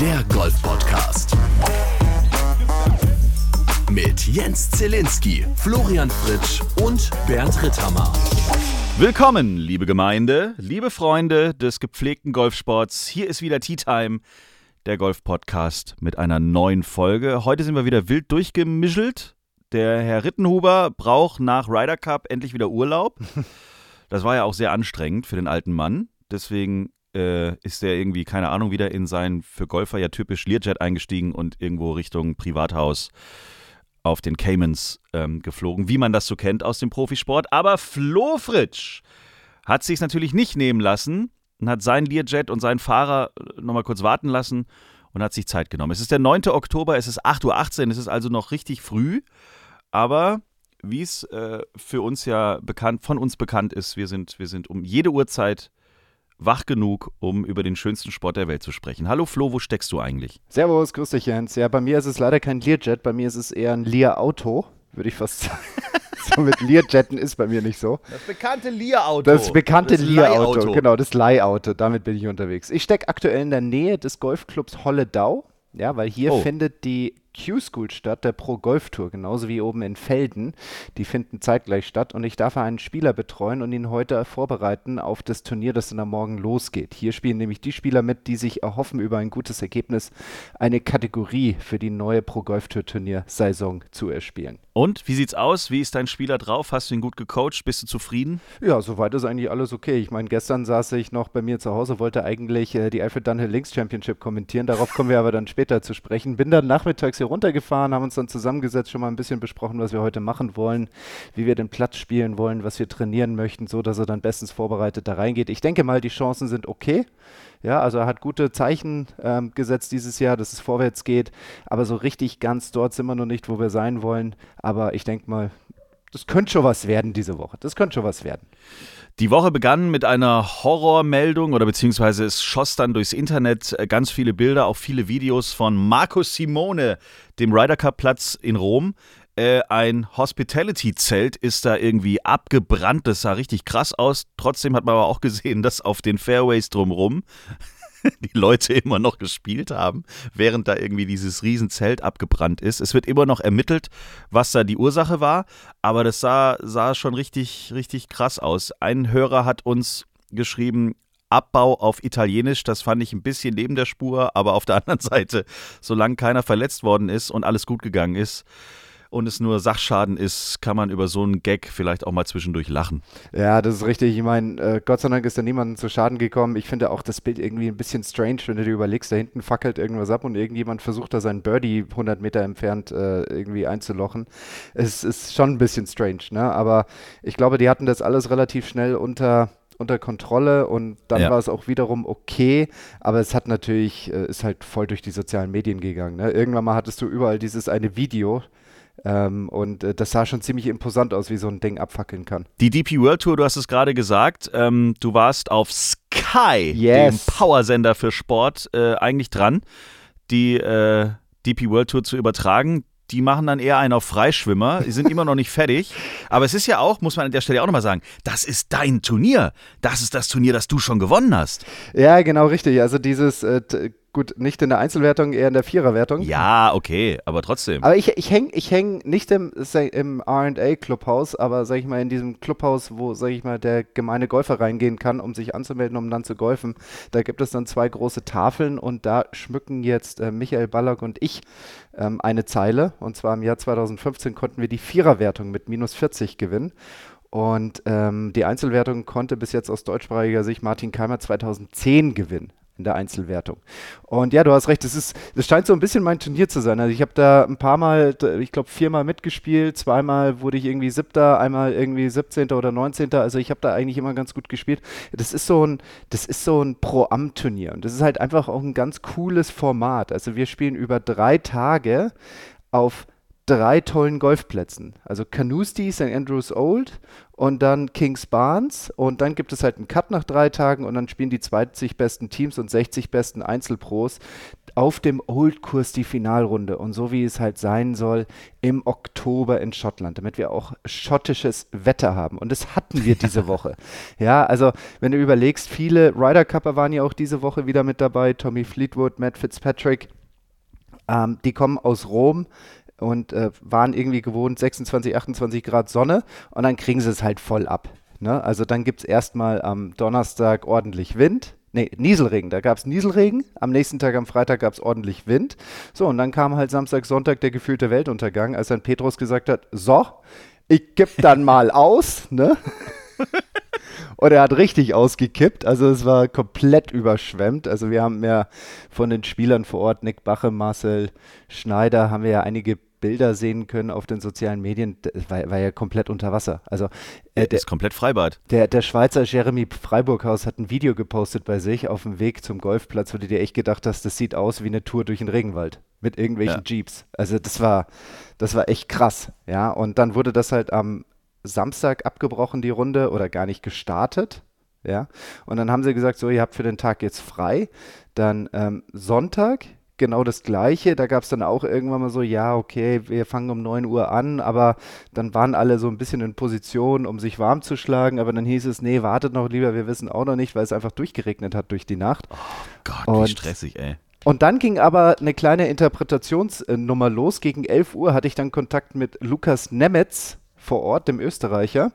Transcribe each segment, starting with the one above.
der Golf-Podcast. Mit Jens Zielinski, Florian Fritsch und Bernd Ritthammer. Willkommen, liebe Gemeinde, liebe Freunde des gepflegten Golfsports. Hier ist wieder Tea Time, der Golf-Podcast mit einer neuen Folge. Heute sind wir wieder wild durchgemischelt. Der Herr Rittenhuber braucht nach Ryder Cup endlich wieder Urlaub. Das war ja auch sehr anstrengend für den alten Mann. Deswegen äh, ist er irgendwie, keine Ahnung, wieder in sein für Golfer ja typisch Learjet eingestiegen und irgendwo Richtung Privathaus auf den Caymans ähm, geflogen, wie man das so kennt aus dem Profisport. Aber Flo Fritsch hat sich natürlich nicht nehmen lassen und hat seinen Learjet und seinen Fahrer äh, nochmal kurz warten lassen und hat sich Zeit genommen. Es ist der 9. Oktober, es ist 8.18 Uhr, es ist also noch richtig früh, aber wie es äh, für uns ja bekannt, von uns bekannt ist, wir sind, wir sind um jede Uhrzeit wach genug, um über den schönsten Sport der Welt zu sprechen. Hallo Flo, wo steckst du eigentlich? Servus, grüß dich Jens. Ja, bei mir ist es leider kein Learjet, bei mir ist es eher ein Lear-Auto, würde ich fast sagen. so mit Learjetten ist bei mir nicht so. Das bekannte Lear-Auto. Das bekannte Lear-Auto, genau, das Leihauto, damit bin ich unterwegs. Ich stecke aktuell in der Nähe des Golfclubs Holledau, ja, weil hier Oh. findet die Q-School statt, der Pro Golf Tour, genauso wie oben in Felden. Die finden zeitgleich statt und ich darf einen Spieler betreuen und ihn heute vorbereiten auf das Turnier, das dann am Morgen losgeht. Hier spielen nämlich die Spieler mit, die sich erhoffen, über ein gutes Ergebnis eine Kategorie für die neue Pro Golf Tour Turnier-Saison zu erspielen. Und wie sieht's aus? Wie ist dein Spieler drauf? Hast du ihn gut gecoacht? Bist du zufrieden? Ja, soweit ist eigentlich alles okay. Ich meine, gestern saß ich noch bei mir zu Hause, wollte eigentlich äh, die Alfred Dunhill Links Championship kommentieren. Darauf kommen wir aber dann später zu sprechen. Bin dann nachmittags hier runtergefahren, haben uns dann zusammengesetzt, schon mal ein bisschen besprochen, was wir heute machen wollen, wie wir den Platz spielen wollen, was wir trainieren möchten, so dass er dann bestens vorbereitet da reingeht. Ich denke mal, die Chancen sind okay. Ja, also er hat gute Zeichen ähm, gesetzt dieses Jahr, dass es vorwärts geht. Aber so richtig ganz dort sind wir noch nicht, wo wir sein wollen. Aber ich denke mal, das könnte schon was werden diese Woche. Das könnte schon was werden. Die Woche begann mit einer Horrormeldung oder beziehungsweise es schoss dann durchs Internet äh, ganz viele Bilder, auch viele Videos von Marco Simone, dem Ryder Cup Platz in Rom. Äh, ein Hospitality-Zelt ist da irgendwie abgebrannt. Das sah richtig krass aus. Trotzdem hat man aber auch gesehen, dass auf den Fairways drumrum die Leute immer noch gespielt haben, während da irgendwie dieses Riesenzelt abgebrannt ist. Es wird immer noch ermittelt, was da die Ursache war, aber das sah, sah schon richtig, richtig krass aus. Ein Hörer hat uns geschrieben, Abbau auf Italienisch, das fand ich ein bisschen neben der Spur, aber auf der anderen Seite, solange keiner verletzt worden ist und alles gut gegangen ist und es nur Sachschaden ist, kann man über so einen Gag vielleicht auch mal zwischendurch lachen. Ja, das ist richtig. Ich meine, äh, Gott sei Dank ist da niemandem zu Schaden gekommen. Ich finde auch das Bild irgendwie ein bisschen strange, wenn du dir überlegst, da hinten fackelt irgendwas ab und irgendjemand versucht da seinen Birdie 100 Meter entfernt äh, irgendwie einzulochen. Es ist schon ein bisschen strange, ne? Aber ich glaube, die hatten das alles relativ schnell unter unter Kontrolle und dann Ja. war es auch wiederum okay, aber es hat natürlich, äh, ist halt voll durch die sozialen Medien gegangen. Ne? Irgendwann mal hattest du überall dieses eine Video ähm, und äh, das sah schon ziemlich imposant aus, wie so ein Ding abfackeln kann. Die DP World Tour, du hast es gerade gesagt, ähm, du warst auf Sky, Yes. dem Powersender für Sport, äh, eigentlich dran, die äh, DP World Tour zu übertragen. Die machen dann eher einen auf Freischwimmer. Die sind immer noch nicht fertig. Aber es ist ja auch, muss man an der Stelle auch nochmal sagen, das ist dein Turnier. Das ist das Turnier, das du schon gewonnen hast. Ja, genau richtig. Also dieses, äh, gut, nicht in der Einzelwertung, eher in der Viererwertung. Ja, okay, aber trotzdem. Aber ich, ich hänge ich häng nicht im, im RA-Clubhaus, aber sag ich mal, in diesem Clubhaus, wo, sag ich mal, der gemeine Golfer reingehen kann, um sich anzumelden, um dann zu golfen. Da gibt es dann zwei große Tafeln und da schmücken jetzt äh, Michael Ballack und ich ähm, eine Zeile. Und zwar im Jahr 2015 konnten wir die Viererwertung mit minus 40 gewinnen. Und ähm, die Einzelwertung konnte bis jetzt aus deutschsprachiger Sicht Martin Keimer 2010 gewinnen in der Einzelwertung. Und ja, du hast recht, das ist, das scheint so ein bisschen mein Turnier zu sein. Also ich habe da ein paar Mal, ich glaube viermal mitgespielt, zweimal wurde ich irgendwie siebter, einmal irgendwie 17. oder 19. Also ich habe da eigentlich immer ganz gut gespielt. Das ist so ein, das ist so ein Pro-Am-Turnier und das ist halt einfach auch ein ganz cooles Format. Also wir spielen über drei Tage auf drei tollen Golfplätzen. Also Carnoustie, St. Andrews Old und dann Kings Barnes. Und dann gibt es halt einen Cut nach drei Tagen. Und dann spielen die 20 besten Teams und 60 besten Einzelpros auf dem Old-Kurs die Finalrunde. Und so wie es halt sein soll im Oktober in Schottland, damit wir auch schottisches Wetter haben. Und das hatten wir diese Woche. Ja, also wenn du überlegst, viele Ryder Cupper waren ja auch diese Woche wieder mit dabei, Tommy Fleetwood, Matt Fitzpatrick, ähm, die kommen aus Rom und äh, waren irgendwie gewohnt 26, 28 Grad Sonne und dann kriegen sie es halt voll ab. Ne? Also dann gibt es erstmal am Donnerstag ordentlich Wind. Nee, Nieselregen, da gab es Nieselregen. Am nächsten Tag, am Freitag, gab es ordentlich Wind. So, und dann kam halt Samstag, Sonntag der gefühlte Weltuntergang, als dann Petrus gesagt hat: So, ich kipp dann mal aus, ne? Und er hat richtig ausgekippt. Also es war komplett überschwemmt. Also wir haben ja von den Spielern vor Ort, Nick Bache, Marcel Schneider, haben wir ja einige Bilder sehen können auf den sozialen Medien, war, war ja komplett unter Wasser. Also äh, der ist komplett Freibad. Der, der Schweizer Jeremy Freiburghaus hat ein Video gepostet bei sich auf dem Weg zum Golfplatz, wo du dir echt gedacht hast, das sieht aus wie eine Tour durch den Regenwald mit irgendwelchen ja. Jeeps. Also das war, das war echt krass, ja. Und dann wurde das halt am Samstag abgebrochen, die Runde, oder gar nicht gestartet. Ja, und dann haben sie gesagt, so, ihr habt für den Tag jetzt frei. Dann ähm, Sonntag genau das Gleiche. Da gab es dann auch irgendwann mal so, ja, okay, wir fangen um 9 Uhr an, aber dann waren alle so ein bisschen in Position, um sich warm zu schlagen. Aber dann hieß es, nee, wartet noch lieber, wir wissen auch noch nicht, weil es einfach durchgeregnet hat durch die Nacht. Oh Gott, und, wie stressig, ey. Und dann ging aber eine kleine Interpretationsnummer los. Gegen 11 Uhr hatte ich dann Kontakt mit Lukas Nemetz vor Ort, dem Österreicher.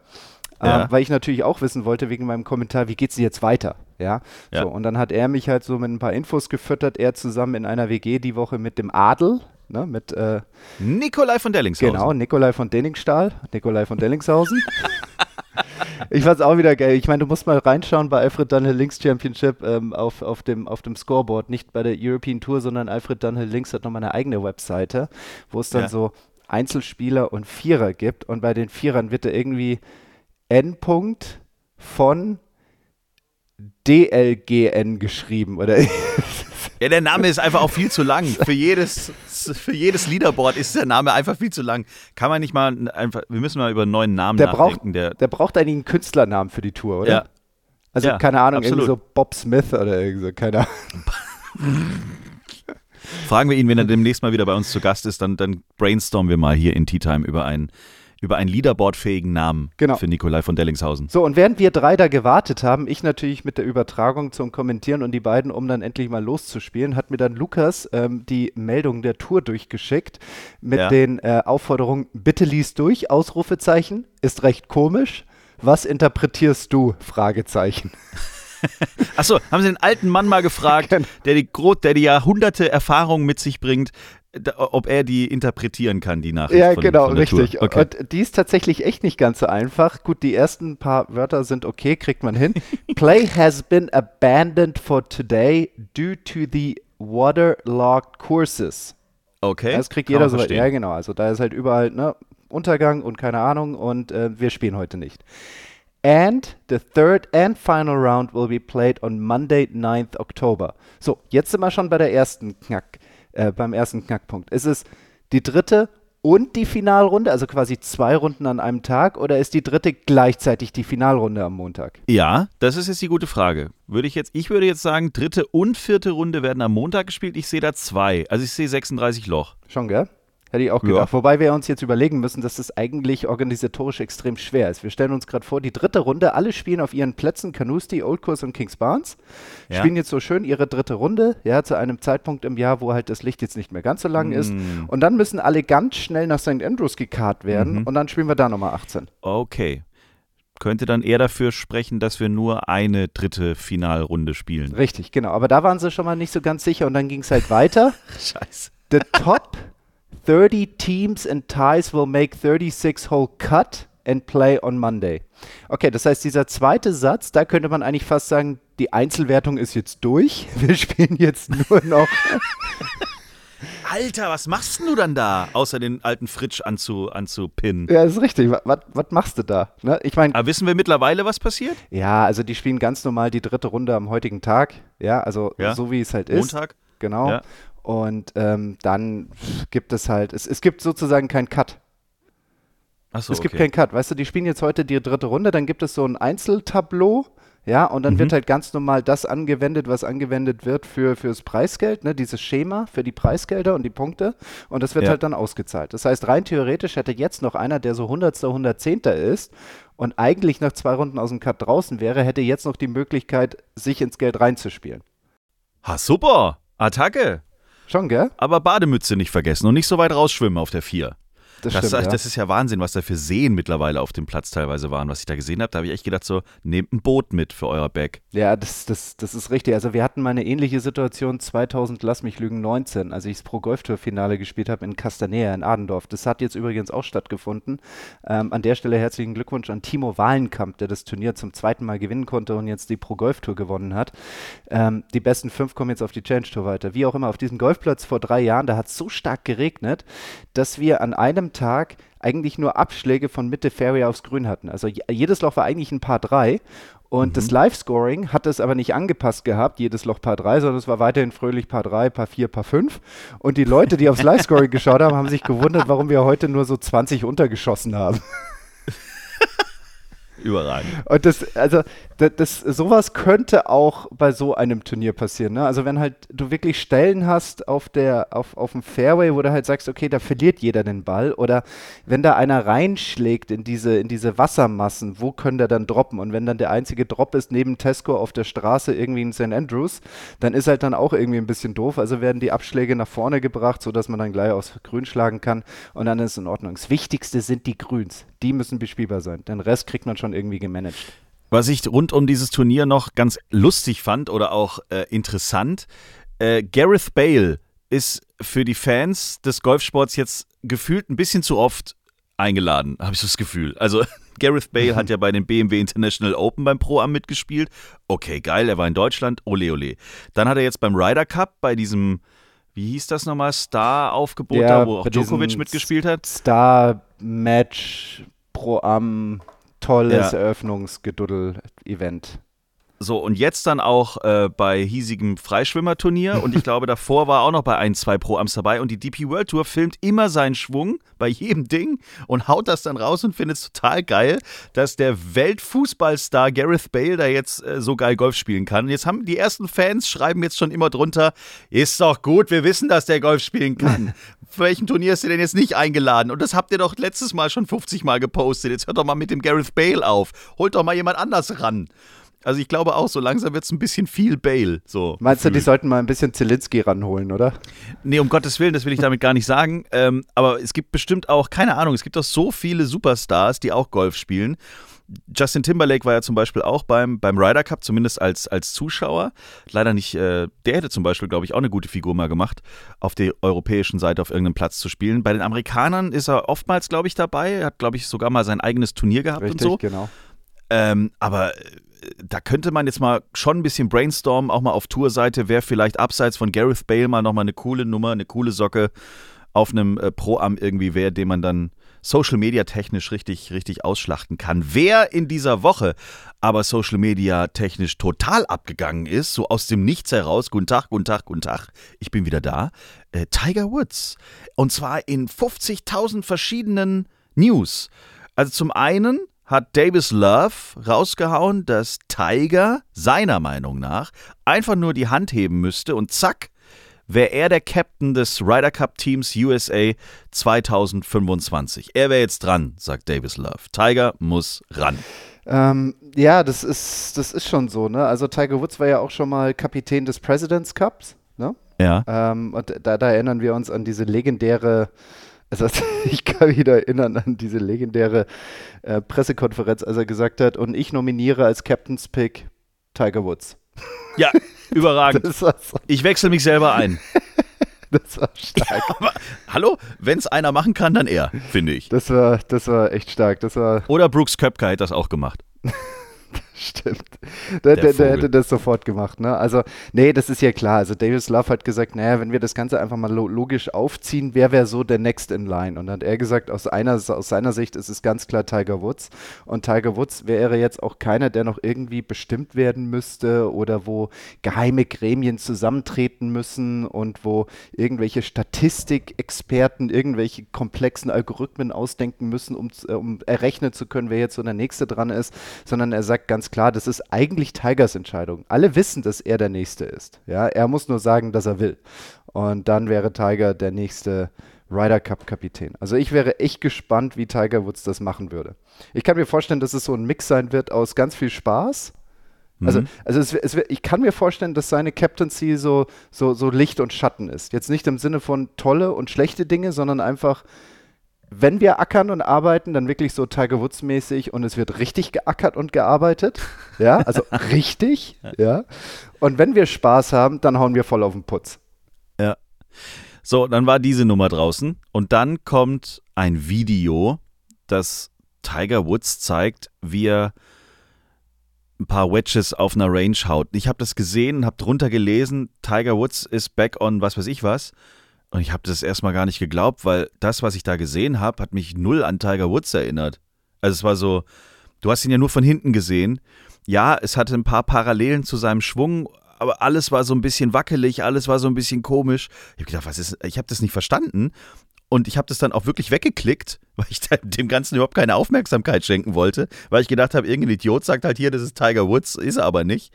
Ja. Ähm, weil ich natürlich auch wissen wollte, wegen meinem Kommentar, wie geht es jetzt weiter? Ja? ja. So, und dann hat er mich halt so mit ein paar Infos gefüttert, er zusammen in einer WG die Woche mit dem Adel, ne, mit äh, Nikolai von Dellingshausen. Genau, Nikolai von Denningstahl, Nikolai von Dellingshausen. ich fand's auch wieder geil. Ich meine, du musst mal reinschauen bei Alfred Dunhill Links Championship ähm, auf, auf, dem, auf dem Scoreboard, nicht bei der European Tour, sondern Alfred Dunhill Links hat nochmal eine eigene Webseite, wo es dann ja. so Einzelspieler und Vierer gibt und bei den Vierern wird da irgendwie N. von DLGN geschrieben, oder? Ja, der Name ist einfach auch viel zu lang. Für jedes, für jedes Leaderboard ist der Name einfach viel zu lang. Kann man nicht mal einfach, wir müssen mal über einen neuen Namen der nachdenken. Braucht, der, der braucht einen Künstlernamen für die Tour, oder? Ja. Also, ja, keine Ahnung, absolut. irgendwie so Bob Smith oder irgendwie so, keine Ahnung. Fragen wir ihn, wenn er demnächst mal wieder bei uns zu Gast ist, dann, dann brainstormen wir mal hier in Tea Time über einen über einen Leaderboard-fähigen Namen genau. für Nikolai von Dellingshausen. So, und während wir drei da gewartet haben, ich natürlich mit der Übertragung zum Kommentieren und die beiden, um dann endlich mal loszuspielen, hat mir dann Lukas ähm, die Meldung der Tour durchgeschickt mit ja. den äh, Aufforderungen, bitte lies durch, Ausrufezeichen, ist recht komisch. Was interpretierst du? Fragezeichen. Achso, haben Sie den alten Mann mal gefragt, genau. der, die, der die Jahrhunderte Erfahrung mit sich bringt, ob er die interpretieren kann, die Nachricht. Ja, von, genau, von richtig. Okay. Und die ist tatsächlich echt nicht ganz so einfach. Gut, die ersten paar Wörter sind okay, kriegt man hin. Play has been abandoned for today due to the waterlogged courses. Okay. Das kriegt jeder so. Ja, genau. Also da ist halt überall ne, Untergang und keine Ahnung und äh, wir spielen heute nicht. And the third and final round will be played on Monday, 9th October. So, jetzt sind wir schon bei der ersten Knack äh, beim ersten Knackpunkt. Ist es die dritte und die Finalrunde, also quasi zwei Runden an einem Tag, oder ist die dritte gleichzeitig die Finalrunde am Montag? Ja, das ist jetzt die gute Frage. Würde ich jetzt, ich würde jetzt sagen, dritte und vierte Runde werden am Montag gespielt. Ich sehe da zwei. Also ich sehe 36 Loch. Schon, gell? Hätte ich auch gedacht. Ja. Wobei wir uns jetzt überlegen müssen, dass das eigentlich organisatorisch extrem schwer ist. Wir stellen uns gerade vor, die dritte Runde, alle spielen auf ihren Plätzen, Canusti, Old Course und Kings Barnes, ja. spielen jetzt so schön ihre dritte Runde, ja, zu einem Zeitpunkt im Jahr, wo halt das Licht jetzt nicht mehr ganz so lang mm. ist. Und dann müssen alle ganz schnell nach St. Andrews gekarrt werden mhm. und dann spielen wir da nochmal 18. Okay. Könnte dann eher dafür sprechen, dass wir nur eine dritte Finalrunde spielen. Richtig, genau. Aber da waren sie schon mal nicht so ganz sicher und dann ging es halt weiter. Scheiße. The Top 30 teams and ties will make 36 hole cut and play on Monday. Okay, das heißt, dieser zweite Satz, da könnte man eigentlich fast sagen, die Einzelwertung ist jetzt durch. Wir spielen jetzt nur noch. Alter, was machst du dann da, außer den alten Fritsch anzu, anzupinnen? Ja, ist richtig. Was, was machst du da? Ne? Ich meine. Aber wissen wir mittlerweile, was passiert? Ja, also die spielen ganz normal die dritte Runde am heutigen Tag. Ja, also ja. so wie es halt ist. Montag. Genau. Ja. Und ähm, dann gibt es halt, es, es gibt sozusagen keinen Cut. Ach so, es gibt okay. keinen Cut. Weißt du, die spielen jetzt heute die dritte Runde, dann gibt es so ein Einzeltableau. Ja, und dann Mhm. wird halt ganz normal das angewendet, was angewendet wird für fürs Preisgeld, ne, dieses Schema für die Preisgelder und die Punkte. Und das wird Ja. halt dann ausgezahlt. Das heißt, rein theoretisch hätte jetzt noch einer, der so Hundertster, Hundertzehnter ist und eigentlich nach zwei Runden aus dem Cut draußen wäre, hätte jetzt noch die Möglichkeit, sich ins Geld reinzuspielen. Ha, super. Attacke. Schon, gell? Aber Bademütze nicht vergessen und nicht so weit rausschwimmen auf der 4. Das, Das, stimmt, ja. das ist ja Wahnsinn, was da für Seen mittlerweile auf dem Platz teilweise waren, was ich da gesehen habe. Da habe ich echt gedacht, so, nehmt ein Boot mit für euer Back. Ja, das, das, das ist richtig. Also wir hatten mal eine ähnliche Situation 2000, lass mich lügen, 19, als ich das Pro Golf Tour Finale gespielt habe in Castanea in Adendorf. Das hat jetzt übrigens auch stattgefunden. Ähm, an der Stelle herzlichen Glückwunsch an Timo Wahlenkamp, der das Turnier zum zweiten Mal gewinnen konnte und jetzt die Pro Golf Tour gewonnen hat. Ähm, die besten fünf kommen jetzt auf die Challenge Tour weiter. Wie auch immer, auf diesem Golfplatz vor drei Jahren, da hat es so stark geregnet, dass wir an einem Tag eigentlich nur Abschläge von Mitte Fairway aufs Grün hatten. Also je- jedes Loch war eigentlich ein Paar 3 und das Live-Scoring hat es aber nicht angepasst gehabt, jedes Loch Paar 3, sondern es war weiterhin fröhlich Paar 3, Paar 4, Paar 5. Und die Leute, die aufs Live-Scoring geschaut haben, haben sich gewundert, warum wir heute nur so 20 untergeschossen haben. Überragend. Und das, also, das, das, sowas könnte auch bei so einem Turnier passieren. Ne? Also, wenn halt du wirklich Stellen hast auf, der, auf, auf dem Fairway, wo du halt sagst, okay, da verliert jeder den Ball. Oder wenn da einer reinschlägt in diese, in diese Wassermassen, wo können der dann droppen? Und wenn dann der einzige Drop ist neben Tesco auf der Straße irgendwie in St. Andrews, dann ist halt dann auch irgendwie ein bisschen doof. Also werden die Abschläge nach vorne gebracht, sodass man dann gleich aufs Grün schlagen kann. Und dann ist es in Ordnung. Das Wichtigste sind die Grüns. Die müssen bespielbar sein. Den Rest kriegt man schon irgendwie gemanagt. Was ich rund um dieses Turnier noch ganz lustig fand oder auch äh, interessant, äh, Gareth Bale ist für die Fans des Golfsports jetzt gefühlt ein bisschen zu oft eingeladen, habe ich so das Gefühl. Also Gareth Bale hat ja bei den BMW International Open beim Pro Am mitgespielt. Okay, geil, er war in Deutschland, ole ole. Dann hat er jetzt beim Ryder Cup bei diesem, wie hieß das nochmal, Star-Aufgebot Ja, da, wo auch Djokovic mitgespielt hat. Star-Match pro Am, tolles Ja. Eröffnungsgeduddel-Event. So, und jetzt dann auch äh, bei hiesigem Freischwimmerturnier. Und ich glaube, davor war auch noch bei ein, zwei Pro-Ams dabei. Und die DP World Tour filmt immer seinen Schwung bei jedem Ding und haut das dann raus und findet es total geil, dass der Weltfußballstar Gareth Bale da jetzt äh, so geil Golf spielen kann. Und jetzt haben die ersten Fans schreiben jetzt schon immer drunter: Ist doch gut, wir wissen, dass der Golf spielen kann. Für welchen Turnier ist er denn jetzt nicht eingeladen? Und das habt ihr doch letztes Mal schon 50 Mal gepostet. Jetzt hört doch mal mit dem Gareth Bale auf. Holt doch mal jemand anders ran. Also ich glaube auch, so langsam wird es ein bisschen viel Bale. So Meinst du, die gefühlt. sollten mal ein bisschen Zelinski ranholen, oder? Nee, um Gottes Willen, das will ich damit gar nicht sagen. Ähm, aber es gibt bestimmt auch, keine Ahnung, es gibt doch so viele Superstars, die auch Golf spielen. Justin Timberlake war ja zum Beispiel auch beim, beim Ryder Cup, zumindest als, als Zuschauer. Leider nicht, äh, der hätte zum Beispiel, glaube ich, auch eine gute Figur mal gemacht, auf der europäischen Seite auf irgendeinem Platz zu spielen. Bei den Amerikanern ist er oftmals, glaube ich, dabei. Er hat, glaube ich, sogar mal sein eigenes Turnier gehabt Richtig, und so. genau. Ähm, aber äh, da könnte man jetzt mal schon ein bisschen brainstormen, auch mal auf Tourseite, wer vielleicht abseits von Gareth Bale mal nochmal eine coole Nummer, eine coole Socke auf einem äh, Pro-Am irgendwie wäre, den man dann Social Media technisch richtig, richtig ausschlachten kann. Wer in dieser Woche aber Social Media technisch total abgegangen ist, so aus dem Nichts heraus, guten Tag, guten Tag, guten Tag, ich bin wieder da, äh, Tiger Woods. Und zwar in 50.000 verschiedenen News. Also zum einen hat Davis Love rausgehauen, dass Tiger seiner Meinung nach einfach nur die Hand heben müsste und zack, wäre er der Captain des Ryder Cup Teams USA 2025. Er wäre jetzt dran, sagt Davis Love. Tiger muss ran. Ähm, ja, das ist, das ist schon so, ne? Also Tiger Woods war ja auch schon mal Kapitän des President's Cups, ne? Ja. Ähm, und da, da erinnern wir uns an diese legendäre, also ich kann mich wieder erinnern an diese legendäre äh, Pressekonferenz, als er gesagt hat, und ich nominiere als Captain's Pick Tiger Woods. Ja, überragend. So, Ich wechsle mich selber ein. das war stark. Aber, hallo? Wenn es einer machen kann, dann er, finde ich. Das war, das war echt stark. Das war, Oder Brooks Köpke hat das auch gemacht. Stimmt. Der, der, der, hätte das sofort gemacht, ne? Also, nee, das ist ja klar. Also, Davis Love hat gesagt, naja, wenn wir das Ganze einfach mal lo logisch aufziehen, wer wäre so der Next in Line? Und dann hat er gesagt, aus, einer, aus seiner Sicht ist es ganz klar Tiger Woods. Und Tiger Woods wäre jetzt auch keiner, der noch irgendwie bestimmt werden müsste oder wo geheime Gremien zusammentreten müssen und wo irgendwelche Statistikexperten irgendwelche komplexen Algorithmen ausdenken müssen, um, um errechnen zu können, wer jetzt so der Nächste dran ist, sondern er sagt ganz ganz klar, das ist eigentlich Tigers Entscheidung. Alle wissen, dass er der Nächste ist. Ja, er muss nur sagen, dass er will. Und dann wäre Tiger der nächste Ryder Cup Kapitän. Also ich wäre echt gespannt, wie Tiger Woods das machen würde. Ich kann mir vorstellen, dass es so ein Mix sein wird aus ganz viel Spaß. Also, Mhm. also es, es, ich kann mir vorstellen, dass seine Captaincy so, so, so Licht und Schatten ist. Jetzt nicht im Sinne von tolle und schlechte Dinge, sondern einfach, wenn wir ackern und arbeiten, dann wirklich so Tiger Woods mäßig und es wird richtig geackert und gearbeitet. Ja, also richtig. Ja. Und wenn wir Spaß haben, dann hauen wir voll auf den Putz. Ja. So, dann war diese Nummer draußen und dann kommt ein Video, das Tiger Woods zeigt, wie er ein paar Wedges auf einer Range haut. Ich habe das gesehen und habe drunter gelesen, Tiger Woods ist back on was weiß ich was. Und ich habe das erstmal gar nicht geglaubt, weil das, was ich da gesehen habe, hat mich null an Tiger Woods erinnert. Also es war so, du hast ihn ja nur von hinten gesehen. Ja, es hatte ein paar Parallelen zu seinem Schwung, aber alles war so ein bisschen wackelig, alles war so ein bisschen komisch. Ich habe gedacht, was ist, ich habe das nicht verstanden. Und ich habe das dann auch wirklich weggeklickt, weil ich dem Ganzen überhaupt keine Aufmerksamkeit schenken wollte, weil ich gedacht habe, irgendein Idiot sagt halt hier, das ist Tiger Woods, ist er aber nicht.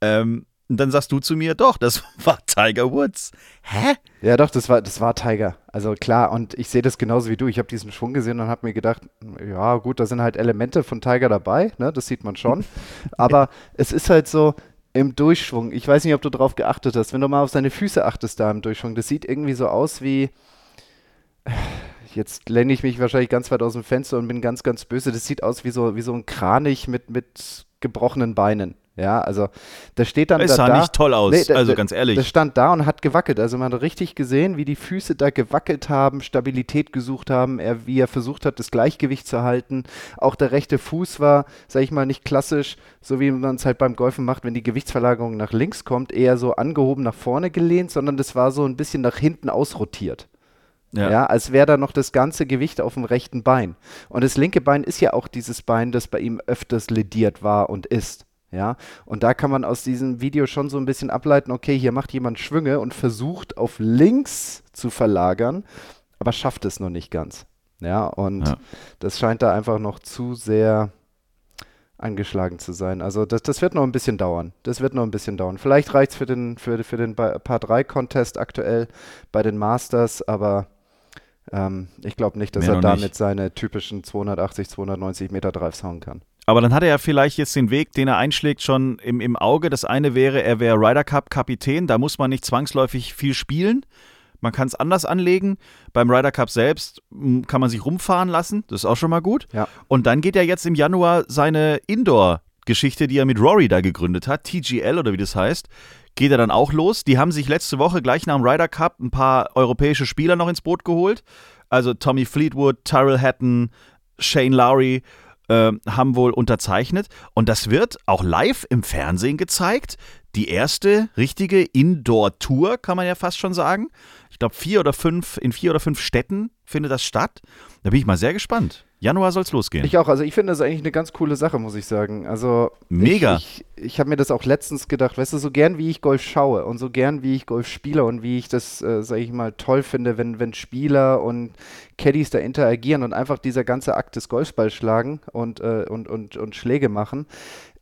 Ähm, und dann sagst du zu mir, doch, das war Tiger Woods. Hä? Ja, doch, das war, das war Tiger. Also klar, und ich sehe das genauso wie du. Ich habe diesen Schwung gesehen und habe mir gedacht, ja gut, da sind halt Elemente von Tiger dabei, ne? das sieht man schon. Aber es ist halt so im Durchschwung. Ich weiß nicht, ob du darauf geachtet hast. Wenn du mal auf seine Füße achtest da im Durchschwung, das sieht irgendwie so aus wie. Jetzt lehne ich mich wahrscheinlich ganz weit aus dem Fenster und bin ganz, ganz böse. Das sieht aus wie so, wie so ein Kranich mit, mit gebrochenen Beinen. Ja, also da steht dann Es da, sah da nicht toll aus, Nee, da- also ganz ehrlich. Das stand da und hat gewackelt. Also man hat richtig gesehen, wie die Füße da gewackelt haben, Stabilität gesucht haben, er, wie er versucht hat, das Gleichgewicht zu halten. Auch der rechte Fuß war, sag ich mal, nicht klassisch, so wie man es halt beim Golfen macht, wenn die Gewichtsverlagerung nach links kommt, eher so angehoben nach vorne gelehnt, sondern das war so ein bisschen nach hinten ausrotiert. Ja. als wäre da noch das ganze Gewicht auf dem rechten Bein. Und das linke Bein ist ja auch dieses Bein, das bei ihm öfters lediert war und ist. Ja, und da kann man aus diesem Video schon so ein bisschen ableiten, okay, hier macht jemand Schwünge und versucht auf links zu verlagern, aber schafft es noch nicht ganz. Ja, und Ja. das scheint da einfach noch zu sehr angeschlagen zu sein. Also das, das wird noch ein bisschen dauern. Das wird noch ein bisschen dauern. Vielleicht reicht es für den, für, für den Ba- Paar 3 Contest aktuell bei den Masters, aber ähm, ich glaube nicht, dass Mehr er damit nicht. seine typischen 280, 290 Meter Drives hauen kann. Aber dann hat er ja vielleicht jetzt den Weg, den er einschlägt, schon im, im Auge. Das eine wäre, er wäre Ryder Cup Kapitän. Da muss man nicht zwangsläufig viel spielen. Man kann es anders anlegen. Beim Ryder Cup selbst m, kann man sich rumfahren lassen. Das ist auch schon mal gut. Ja. Und dann geht er jetzt im Januar seine Indoor-Geschichte, die er mit Rory da gegründet hat, TGL oder wie das heißt, geht er dann auch los. Die haben sich letzte Woche gleich nach dem Ryder Cup ein paar europäische Spieler noch ins Boot geholt. Also Tommy Fleetwood, Tyrell Hatton, Shane Lowry äh, haben wohl unterzeichnet. Und das wird auch live im Fernsehen gezeigt. Die erste richtige Indoor-Tour, kann man ja fast schon sagen. Ich glaube, vier oder fünf, in vier oder fünf Städten findet das statt. Da bin ich mal sehr gespannt. Januar soll es losgehen. Ich auch, also ich finde das eigentlich eine ganz coole Sache, muss ich sagen. Also Mega. Ich, ich, ich habe mir das auch letztens gedacht, weißt du, so gern wie ich Golf schaue und so gern wie ich Golf spiele und wie ich das, äh, sage ich mal, toll finde, wenn, wenn Spieler und Caddies da interagieren und einfach dieser ganze Akt des Golfballs schlagen und, äh, und, und, und Schläge machen.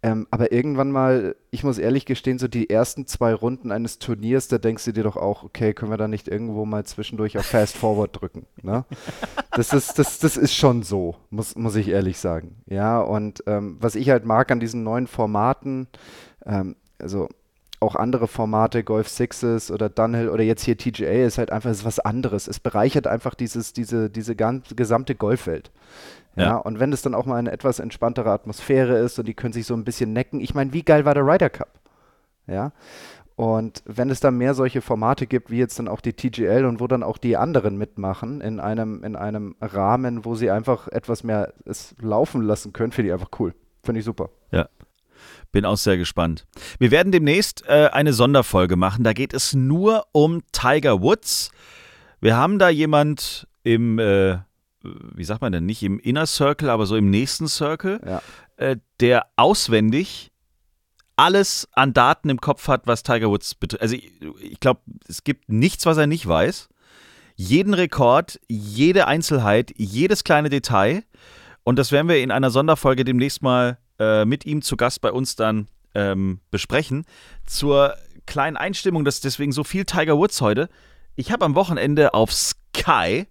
Ähm, aber irgendwann mal, ich muss ehrlich gestehen, so die ersten zwei Runden eines Turniers, da denkst du dir doch auch, okay, können wir da nicht irgendwo mal zwischendurch auf Fast Forward drücken? Ne? Das ist, das, das ist schon so, muss, muss ich ehrlich sagen. Ja, und ähm, was ich halt mag an diesen neuen Formaten, ähm, also auch andere Formate, Golf Sixes oder Dunhill oder jetzt hier TGA, ist halt einfach ist was anderes. Es bereichert einfach dieses, diese, diese ganze, gesamte Golfwelt. Ja, Ja. und wenn es dann auch mal eine etwas entspanntere Atmosphäre ist und die können sich so ein bisschen necken. Ich meine, wie geil war der Ryder Cup? Ja. Und wenn es dann mehr solche Formate gibt, wie jetzt dann auch die TGL und wo dann auch die anderen mitmachen, in einem, in einem Rahmen, wo sie einfach etwas mehr es laufen lassen können, finde ich einfach cool. Finde ich super. Ja. Bin auch sehr gespannt. Wir werden demnächst äh, eine Sonderfolge machen. Da geht es nur um Tiger Woods. Wir haben da jemand im, äh, wie sagt man denn, nicht im Inner Circle, aber so im nächsten Circle, Ja. äh, der auswendig alles an Daten im Kopf hat, was Tiger Woods betrifft. Also ich, ich glaube, es gibt nichts, was er nicht weiß. Jeden Rekord, jede Einzelheit, jedes kleine Detail. Und das werden wir in einer Sonderfolge demnächst mal äh, mit ihm zu Gast bei uns dann ähm, besprechen. Zur kleinen Einstimmung, dass deswegen so viel Tiger Woods heute. Ich habe am Wochenende auf Sky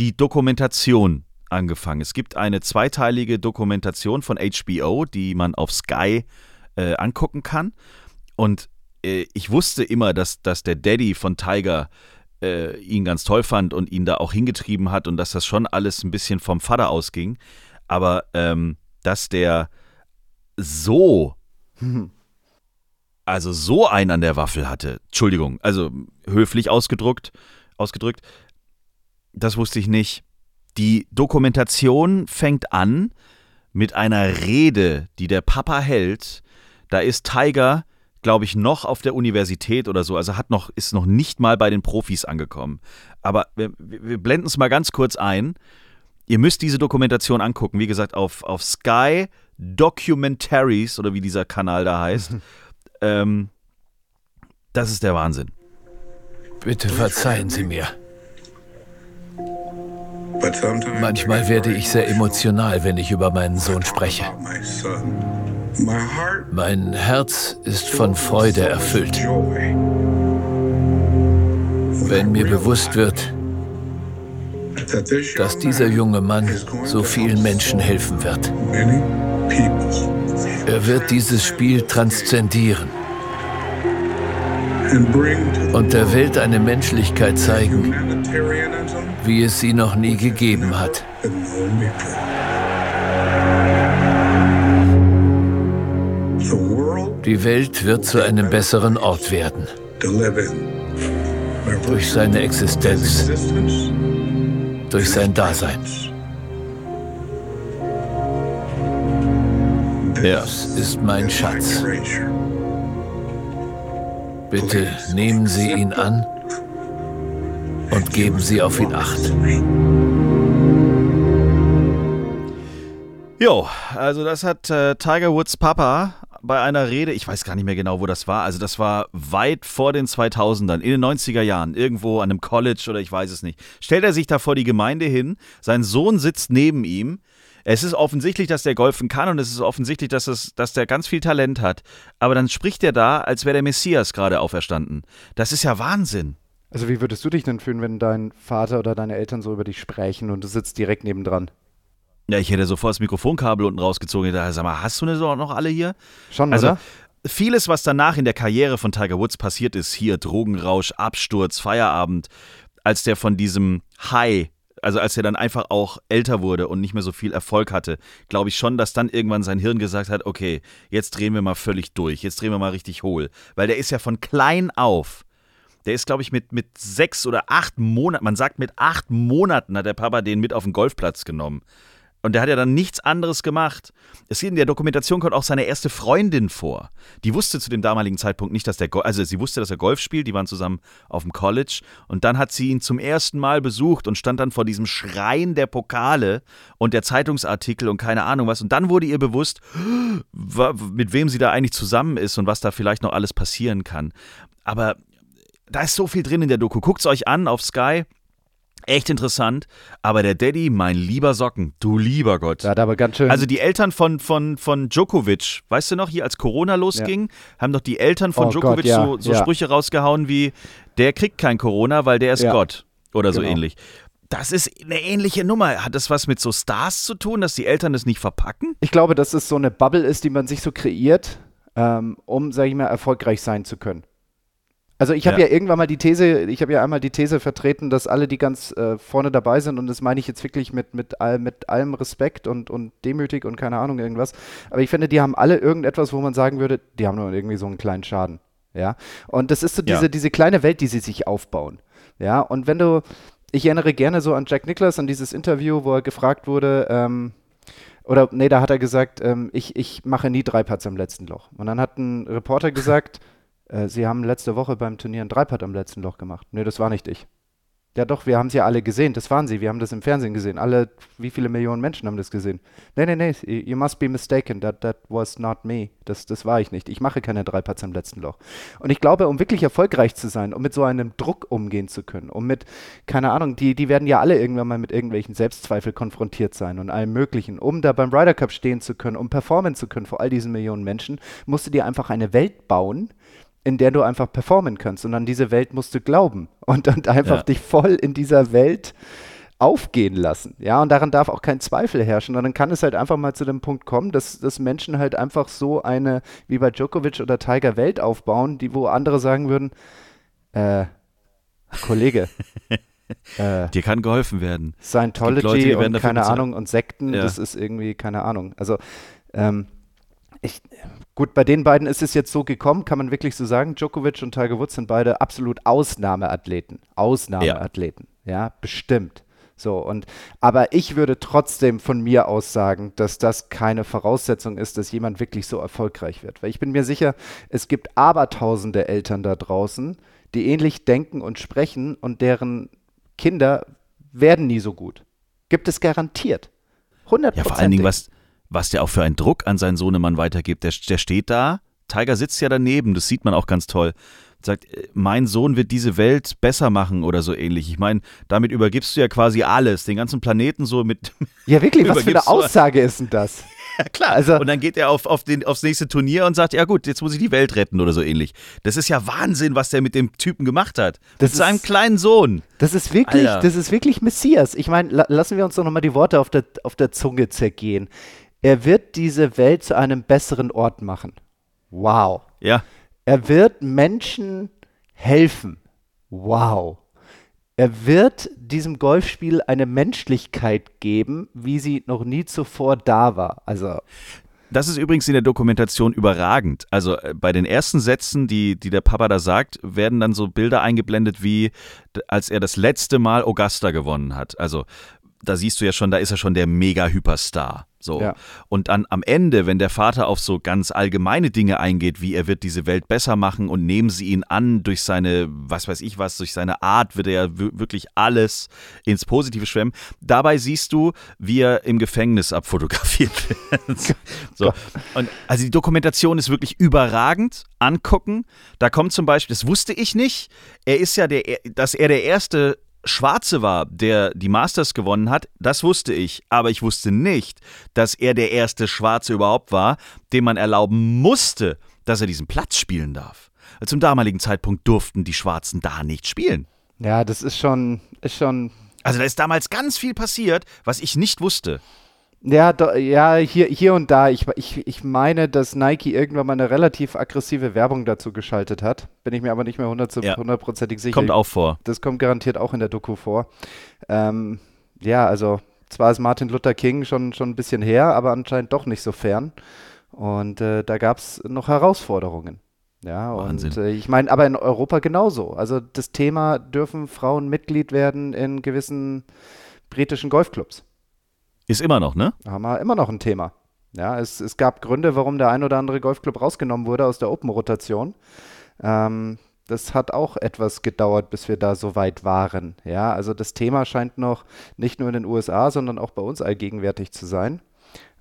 die Dokumentation angefangen. Es gibt eine zweiteilige Dokumentation von HBO, die man auf Sky äh, angucken kann. Und äh, ich wusste immer, dass, dass der Daddy von Tiger äh, ihn ganz toll fand und ihn da auch hingetrieben hat und dass das schon alles ein bisschen vom Vater ausging. Aber ähm, dass der so, also so einen an der Waffel hatte, Entschuldigung, also höflich ausgedrückt, ausgedrückt, das wusste ich nicht. Die Dokumentation fängt an mit einer Rede, die der Papa hält. Da ist Tiger, glaube ich, noch auf der Universität oder so, also hat noch, ist noch nicht mal bei den Profis angekommen. Aber wir, wir blenden es mal ganz kurz ein. Ihr müsst diese Dokumentation angucken, wie gesagt, auf, auf Sky Documentaries oder wie dieser Kanal da heißt. ähm, das ist der Wahnsinn. Bitte verzeihen Sie mir. Manchmal werde ich sehr emotional, wenn ich über meinen Sohn spreche. Mein Herz ist von Freude erfüllt. Wenn mir bewusst wird, dass dieser junge Mann so vielen Menschen helfen wird. Er wird dieses Spiel transzendieren und der Welt eine Menschlichkeit zeigen, wie es sie noch nie gegeben hat. Die Welt wird zu einem besseren Ort werden. Durch seine Existenz, durch sein Dasein. Das ist mein Schatz. Bitte nehmen Sie ihn an und geben Sie auf ihn acht. Jo, also das hat äh, Tiger Woods Papa bei einer Rede, ich weiß gar nicht mehr genau, wo das war, also das war weit vor den 2000ern, in den 90er Jahren, irgendwo an einem College oder ich weiß es nicht. Stellt er sich da vor die Gemeinde hin, sein Sohn sitzt neben ihm, es ist offensichtlich, dass der golfen kann und es ist offensichtlich, dass, es, dass der ganz viel Talent hat. Aber dann spricht er da, als wäre der Messias gerade auferstanden. Das ist ja Wahnsinn. Also wie würdest du dich denn fühlen, wenn dein Vater oder deine Eltern so über dich sprechen und du sitzt direkt nebendran? Ja, ich hätte sofort das Mikrofonkabel unten rausgezogen. Ich dachte, sag mal, hast du so noch alle hier? Schon, also, oder? Vieles, was danach in der Karriere von Tiger Woods passiert ist, hier Drogenrausch, Absturz, Feierabend, als der von diesem High also als er dann einfach auch älter wurde und nicht mehr so viel Erfolg hatte, glaube ich schon, dass dann irgendwann sein Hirn gesagt hat, okay, jetzt drehen wir mal völlig durch, jetzt drehen wir mal richtig hohl. Weil der ist ja von klein auf, der ist, glaube ich, mit, mit sechs oder acht Monaten, man sagt mit acht Monaten hat der Papa den mit auf den Golfplatz genommen. Und der hat ja dann nichts anderes gemacht. Es in der Dokumentation kommt auch seine erste Freundin vor. Die wusste zu dem damaligen Zeitpunkt nicht, dass der Go also sie wusste, dass er Golf spielt, die waren zusammen auf dem College und dann hat sie ihn zum ersten Mal besucht und stand dann vor diesem Schrein der Pokale und der Zeitungsartikel und keine Ahnung was und dann wurde ihr bewusst, mit wem sie da eigentlich zusammen ist und was da vielleicht noch alles passieren kann. Aber da ist so viel drin in der Doku. Guckt es euch an auf Sky. Echt interessant, aber der Daddy, mein lieber Socken, du lieber Gott. Ja, aber ganz schön. Also die Eltern von, von, von Djokovic, weißt du noch, hier als Corona losging, ja. haben doch die Eltern von oh Djokovic Gott, ja, so, so. Sprüche rausgehauen wie, der kriegt kein Corona, weil der ist Gott oder so genau. ähnlich. Das ist eine ähnliche Nummer. Hat das was mit so Stars zu tun, dass die Eltern das nicht verpacken? Ich glaube, dass es so eine Bubble ist, die man sich so kreiert, ähm, um, sag ich mal, erfolgreich sein zu können. Also ich habe ja. ja. irgendwann mal die These, ich habe ja einmal die These vertreten, dass alle, die ganz äh, vorne dabei sind, und das meine ich jetzt wirklich mit, mit, all, mit allem Respekt und, und demütig und keine Ahnung irgendwas, aber ich finde, die haben alle irgendetwas, wo man sagen würde, die haben nur irgendwie so einen kleinen Schaden. Ja. Und das ist so diese, ja. diese kleine Welt, die sie sich aufbauen. Ja. Und wenn du, ich erinnere gerne so an Jack Nicklaus, an dieses Interview, wo er gefragt wurde, ähm, oder nee, da hat er gesagt, ähm, ich, ich mache nie drei Putts am letzten Loch. Und dann hat ein Reporter gesagt, äh, Sie haben letzte Woche beim Turnier ein Dreipad am letzten Loch gemacht. Nee, das war nicht ich. Ja, doch, wir haben sie ja alle gesehen. Das waren sie. Wir haben das im Fernsehen gesehen. Alle, wie viele Millionen Menschen haben das gesehen? Nee, nee, nee. You must be mistaken. That, that was not me. Das, das war ich nicht. Ich mache keine drei Putts im letzten Loch. Und ich glaube, um wirklich erfolgreich zu sein, um mit so einem Druck umgehen zu können, um mit, keine Ahnung, die, die werden ja alle irgendwann mal mit irgendwelchen Selbstzweifel konfrontiert sein und allem Möglichen. Um da beim Ryder Cup stehen zu können, um performen zu können vor all diesen Millionen Menschen, musst du dir einfach eine Welt bauen, in der du einfach performen kannst. Und an diese Welt musst du glauben und, und einfach ja. dich voll in dieser Welt aufgehen lassen. Ja, und daran darf auch kein Zweifel herrschen. Und dann kann es halt einfach mal zu dem Punkt kommen, dass, dass Menschen halt einfach so eine, wie bei Djokovic oder Tiger, Welt aufbauen, die, wo andere sagen würden, äh, Kollege, äh, Dir kann geholfen werden. Scientology Leute, und keine Ahnung und Sekten, ja. das ist irgendwie keine Ahnung. Also ähm, ich, gut, bei den beiden ist es jetzt so gekommen, kann man wirklich so sagen. Djokovic und Tiger Woods sind beide absolut Ausnahmeathleten. Ausnahmeathleten, ja, ja bestimmt. So, und, aber ich würde trotzdem von mir aus sagen, dass das keine Voraussetzung ist, dass jemand wirklich so erfolgreich wird. Weil ich bin mir sicher, es gibt abertausende Eltern da draußen, die ähnlich denken und sprechen und deren Kinder werden nie so gut. Gibt es garantiert. 100 Ja, vor allen Dingen, was, was der auch für einen Druck an seinen Sohnemann weitergibt. Der, der steht da, Tiger sitzt ja daneben, das sieht man auch ganz toll. Sagt, äh, mein Sohn wird diese Welt besser machen oder so ähnlich. Ich meine, damit übergibst du ja quasi alles, den ganzen Planeten so mit. Ja, wirklich, was für eine Aussage ist denn das? Ja, klar. Also, und dann geht er auf, auf den, aufs nächste Turnier und sagt, ja gut, jetzt muss ich die Welt retten oder so ähnlich. Das ist ja Wahnsinn, was der mit dem Typen gemacht hat. Das mit seinem kleinen Sohn. Das ist wirklich, Alter. das ist wirklich Messias. Ich meine, la lassen wir uns doch nochmal die Worte auf der, auf der Zunge zergehen. Er wird diese Welt zu einem besseren Ort machen. Wow. Ja. Er wird Menschen helfen. Wow. Er wird diesem Golfspiel eine Menschlichkeit geben, wie sie noch nie zuvor da war. Also das ist übrigens in der Dokumentation überragend. Also äh, bei den ersten Sätzen, die, die der Papa da sagt, werden dann so Bilder eingeblendet, wie als er das letzte Mal Augusta gewonnen hat. Also da siehst du ja schon, da ist er schon der Mega-Hyperstar. So. Ja. Und dann am Ende, wenn der Vater auf so ganz allgemeine Dinge eingeht, wie er wird diese Welt besser machen und nehmen sie ihn an durch seine, was weiß ich was, durch seine Art, wird er ja wirklich alles ins Positive schwemmen. Dabei siehst du, wie er im Gefängnis abfotografiert wird. so. Und also die Dokumentation ist wirklich überragend. Angucken. Da kommt zum Beispiel, das wusste ich nicht, er ist ja der, dass er der erste Schwarze war, der die Masters gewonnen hat, das wusste ich. Aber ich wusste nicht, dass er der erste Schwarze überhaupt war, dem man erlauben musste, dass er diesen Platz spielen darf. Zum damaligen Zeitpunkt durften die Schwarzen da nicht spielen. Ja, das ist schon, ist schon. Also da ist damals ganz viel passiert, was ich nicht wusste. Ja, do, ja hier, hier und da. Ich, ich, ich meine, dass Nike irgendwann mal eine relativ aggressive Werbung dazu geschaltet hat. Bin ich mir aber nicht mehr hundertprozentig ja. sicher. Kommt auch vor. Das kommt garantiert auch in der Doku vor. Ähm, ja, also zwar ist Martin Luther King schon, schon ein bisschen her, aber anscheinend doch nicht so fern. Und äh, da gab es noch Herausforderungen. Ja, Wahnsinn. und äh, ich meine, aber in Europa genauso. Also das Thema, dürfen Frauen Mitglied werden in gewissen britischen Golfclubs? Ist immer noch, ne? Haben wir immer noch ein Thema. Ja, es, es gab Gründe, warum der ein oder andere Golfclub rausgenommen wurde aus der Open-Rotation. Ähm, das hat auch etwas gedauert, bis wir da so weit waren. Ja, also das Thema scheint noch nicht nur in den USA, sondern auch bei uns allgegenwärtig zu sein.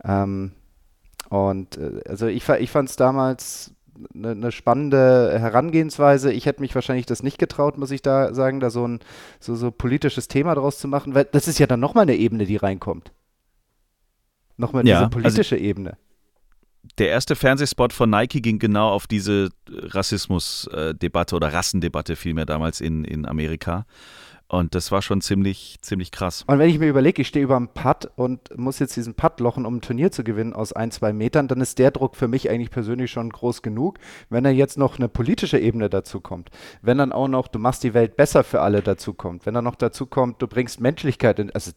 Ähm, und äh, also ich, ich fand es damals eine, eine, spannende Herangehensweise. Ich hätte mich wahrscheinlich das nicht getraut, muss ich da sagen, da so ein so, so politisches Thema draus zu machen, weil das ist ja dann nochmal eine Ebene, die reinkommt. Nochmal ja, diese also politische also Ebene. Der erste Fernsehspot von Nike ging genau auf diese Rassismusdebatte oder Rassendebatte vielmehr damals in, in Amerika. Und das war schon ziemlich, ziemlich krass. Und wenn ich mir überlege, ich stehe über einem Putt und muss jetzt diesen Putt lochen, um ein Turnier zu gewinnen aus ein, zwei Metern, dann ist der Druck für mich eigentlich persönlich schon groß genug. Wenn da jetzt noch eine politische Ebene dazu kommt, wenn dann auch noch, du machst die Welt besser für alle dazu kommt, wenn dann noch dazu kommt, du bringst Menschlichkeit in, also,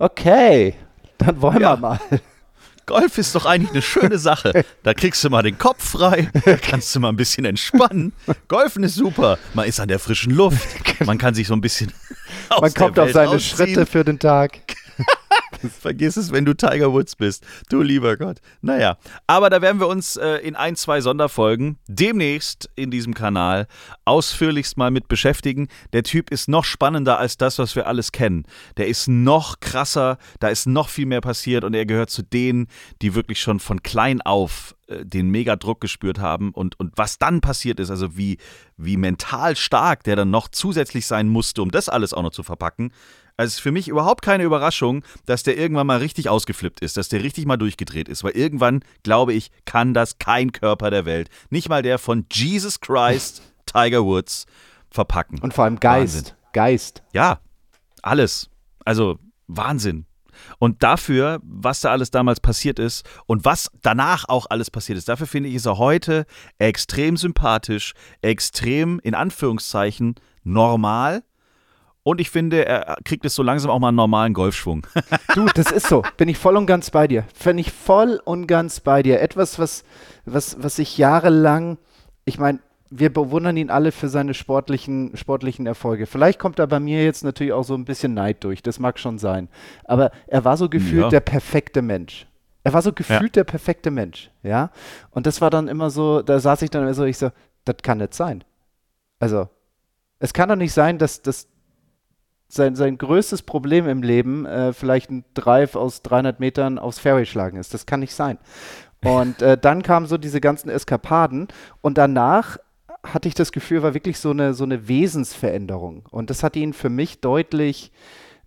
okay, dann wollen ja. wir mal. Golf ist doch eigentlich eine schöne Sache. Da kriegst du mal den Kopf frei, kannst du mal ein bisschen entspannen. Golfen ist super. Man ist an der frischen Luft. Man kann sich so ein bisschen. Man kommt auf seine ausziehen. Schritte für den Tag. Vergiss es, wenn du Tiger Woods bist. Du lieber Gott. Naja, aber da werden wir uns äh, in ein, zwei Sonderfolgen demnächst in diesem Kanal ausführlichst mal mit beschäftigen. Der Typ ist noch spannender als das, was wir alles kennen. Der ist noch krasser, da ist noch viel mehr passiert und er gehört zu denen, die wirklich schon von klein auf äh, den Megadruck gespürt haben und, und was dann passiert ist, also wie, wie mental stark der dann noch zusätzlich sein musste, um das alles auch noch zu verpacken. Also es ist für mich überhaupt keine Überraschung, dass der irgendwann mal richtig ausgeflippt ist, dass der richtig mal durchgedreht ist, weil irgendwann, glaube ich, kann das kein Körper der Welt, nicht mal der von Jesus Christ, Tiger Woods, verpacken. Und vor allem Geist. Wahnsinn. Geist. Ja, alles. Also Wahnsinn. Und dafür, was da alles damals passiert ist und was danach auch alles passiert ist, dafür finde ich, ist er heute extrem sympathisch, extrem in Anführungszeichen normal. Und ich finde, er kriegt es so langsam auch mal einen normalen Golfschwung. Du, das ist so. Bin ich voll und ganz bei dir. Bin ich voll und ganz bei dir. Etwas, was, was, was ich jahrelang, ich meine, wir bewundern ihn alle für seine sportlichen, sportlichen Erfolge. Vielleicht kommt da bei mir jetzt natürlich auch so ein bisschen Neid durch, das mag schon sein. Aber er war so gefühlt Ja. der perfekte Mensch. Er war so gefühlt der perfekte Mensch, ja. Und das war dann immer so, da saß ich dann immer so, ich so, das kann nicht sein. Also, es kann doch nicht sein, dass, dass sein, sein größtes Problem im Leben äh, vielleicht ein Drive aus 300 Metern aufs Fairway schlagen ist. Das kann nicht sein. Und äh, dann kamen so diese ganzen Eskapaden und danach hatte ich das Gefühl, war wirklich so eine, so eine Wesensveränderung. Und das hat ihn für mich deutlich,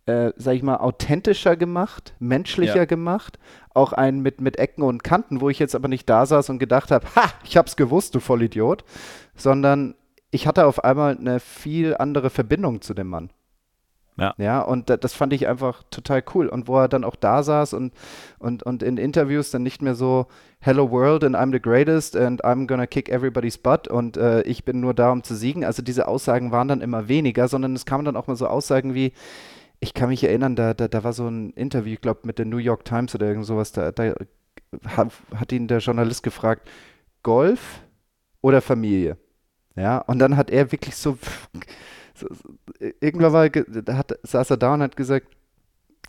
äh, sag ich mal, authentischer gemacht, menschlicher Ja. gemacht. Auch einen mit, mit Ecken und Kanten, wo ich jetzt aber nicht da saß und gedacht habe, ha, ich hab's gewusst, du Vollidiot. Sondern ich hatte auf einmal eine viel andere Verbindung zu dem Mann. Ja. Ja, und da, das fand ich einfach total cool. Und wo er dann auch da saß und, und, und in Interviews dann nicht mehr so Hello World and I'm the greatest and I'm gonna kick everybody's butt und äh, ich bin nur da, um zu siegen. Also diese Aussagen waren dann immer weniger, sondern es kamen dann auch mal so Aussagen wie, ich kann mich erinnern, da, da, da war so ein Interview, ich glaube mit der New York Times oder irgend sowas, da, da hat, hat ihn der Journalist gefragt, Golf oder Familie? Ja, und dann hat er wirklich so- irgendwann war, hat, saß er da und hat gesagt,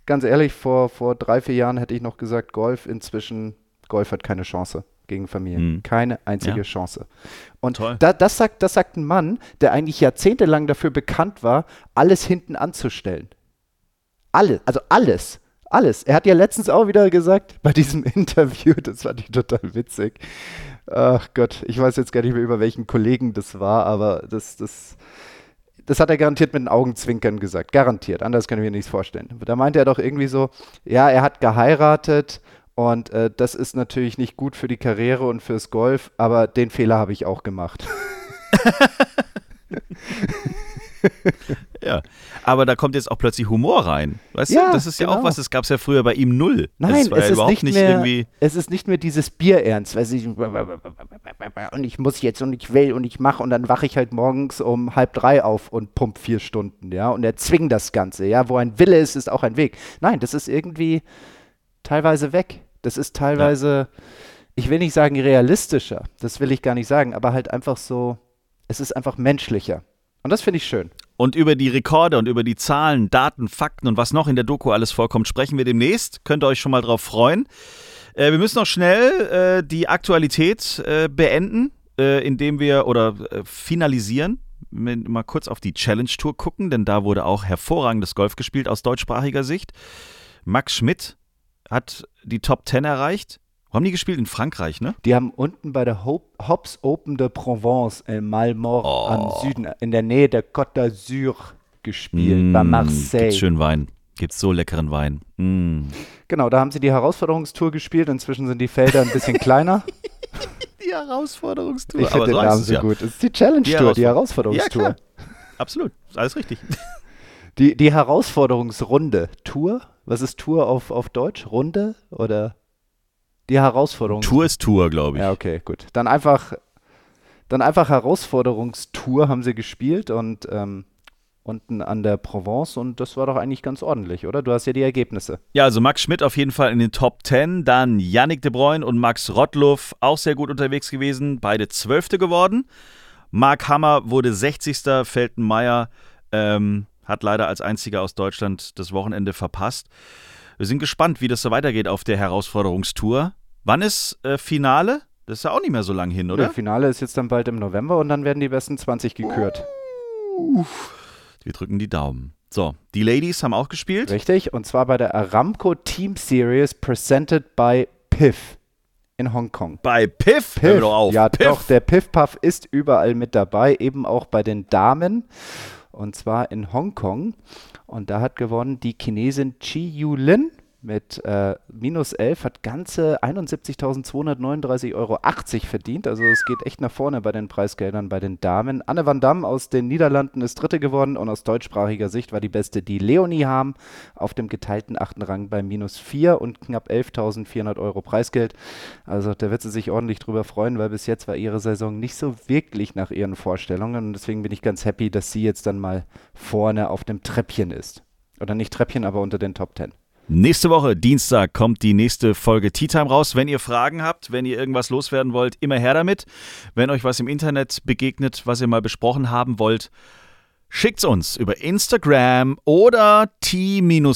ganz ehrlich, vor, vor drei, vier Jahren hätte ich noch gesagt, Golf, inzwischen, Golf hat keine Chance gegen Familie. Mhm. Keine einzige Ja. Chance. Und da, das, sagt, das sagt ein Mann, der eigentlich jahrzehntelang dafür bekannt war, alles hinten anzustellen. Alles, also alles. Alles. Er hat ja letztens auch wieder gesagt, bei diesem Interview, das fand ich total witzig. Ach Gott, ich weiß jetzt gar nicht mehr, über welchen Kollegen das war, aber das, das, das hat er garantiert mit den Augenzwinkern gesagt. Garantiert. Anders kann ich mir nichts vorstellen. Da meinte er doch irgendwie so, ja, er hat geheiratet und äh, das ist natürlich nicht gut für die Karriere und fürs Golf, aber den Fehler habe ich auch gemacht. Ja. Aber da kommt jetzt auch plötzlich Humor rein. Weißt Ja, du, das ist ja auch genau. was, das gab es ja früher bei ihm null. Nein, es es ja ist überhaupt nicht, nicht mehr, irgendwie. es ist nicht mehr dieses Bierernst, weil ich und ich muss jetzt und ich will und ich mache und dann wache ich halt morgens um halb drei auf und pump vier Stunden, ja, und erzwing das Ganze, ja, wo ein Wille ist, ist auch ein Weg. Nein, das ist irgendwie teilweise weg. Das ist teilweise, ich will nicht sagen realistischer, das will ich gar nicht sagen, aber halt einfach so, es ist einfach menschlicher. Und das finde ich schön. Und über die Rekorde und über die Zahlen, Daten, Fakten und was noch in der Doku alles vorkommt, sprechen wir demnächst. Könnt ihr euch schon mal drauf freuen. Äh, wir müssen noch schnell äh, die Aktualität äh, beenden, äh, indem wir oder äh, finalisieren. Mal kurz auf die Challenge Tour gucken, denn da wurde auch hervorragendes Golf gespielt aus deutschsprachiger Sicht. Max Schmidt hat die Top 10 erreicht. Wo haben die gespielt? In Frankreich, ne? Die haben unten bei der Hops Open de Provence in Malmort Oh. am Süden, in der Nähe der Côte d'Azur gespielt, bei Mm, Marseille. Gibt's schön Wein. Gibt's so leckeren Wein. Mm. Genau, da haben sie die Herausforderungstour gespielt. Inzwischen sind die Felder ein bisschen kleiner. Die Herausforderungstour. Ich finde den Namen so gut. Es ist die Challenge-Tour, die Ja, Herausforderungstour. klar. Absolut. Alles richtig. die, die Herausforderungsrunde. Tour? Was ist Tour auf, auf Deutsch? Runde? Oder die Herausforderung? Tour ist Tour, glaube ich. Ja, okay, gut. Dann einfach, dann einfach Herausforderungstour haben sie gespielt und ähm, unten an der Provence und das war doch eigentlich ganz ordentlich, oder? Du hast ja die Ergebnisse. Ja, also Max Schmidt auf jeden Fall in den Top 10, dann Yannick de Bruyne und Max Rottluff auch sehr gut unterwegs gewesen, beide Zwölfte geworden. Mark Hammer wurde 60. Feltenmeier ähm, hat leider als einziger aus Deutschland das Wochenende verpasst. Wir sind gespannt, wie das so weitergeht auf der Herausforderungstour. Wann ist äh, Finale? Das ist ja auch nicht mehr so lang hin, oder? Das Finale ist jetzt dann bald im November und dann werden die besten 20 gekürt. Wir drücken die Daumen. So, die Ladies haben auch gespielt. Richtig, und zwar bei der Aramco Team Series presented by PIF in Hongkong. Bei Piff? Hör Piff. doch auf. Ja, Piff. doch, der Piff-Puff ist überall mit dabei, eben auch bei den Damen. Und zwar in Hongkong. Und da hat gewonnen die Chinesin Chi Yulin mit äh, minus 11, hat ganze 71.239,80 Euro verdient. Also es geht echt nach vorne bei den Preisgeldern bei den Damen. Anne van Dam aus den Niederlanden ist Dritte geworden und aus deutschsprachiger Sicht war die beste die Leonie Harm auf dem geteilten achten Rang bei minus 4 und knapp 11.400 Euro Preisgeld. Also da wird sie sich ordentlich drüber freuen, weil bis jetzt war ihre Saison nicht so wirklich nach ihren Vorstellungen und deswegen bin ich ganz happy, dass sie jetzt dann mal vorne auf dem Treppchen ist. Oder nicht Treppchen, aber unter den Top 10. Nächste Woche, Dienstag, kommt die nächste Folge Tea Time raus. Wenn ihr Fragen habt, wenn ihr irgendwas loswerden wollt, immer her damit. Wenn euch was im Internet begegnet, was ihr mal besprochen haben wollt, schickt's uns über Instagram oder t-time.golf.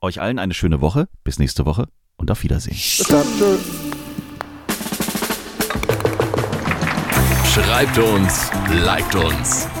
Euch allen eine schöne Woche. Bis nächste Woche und auf Wiedersehen. Schreibt uns, liked uns.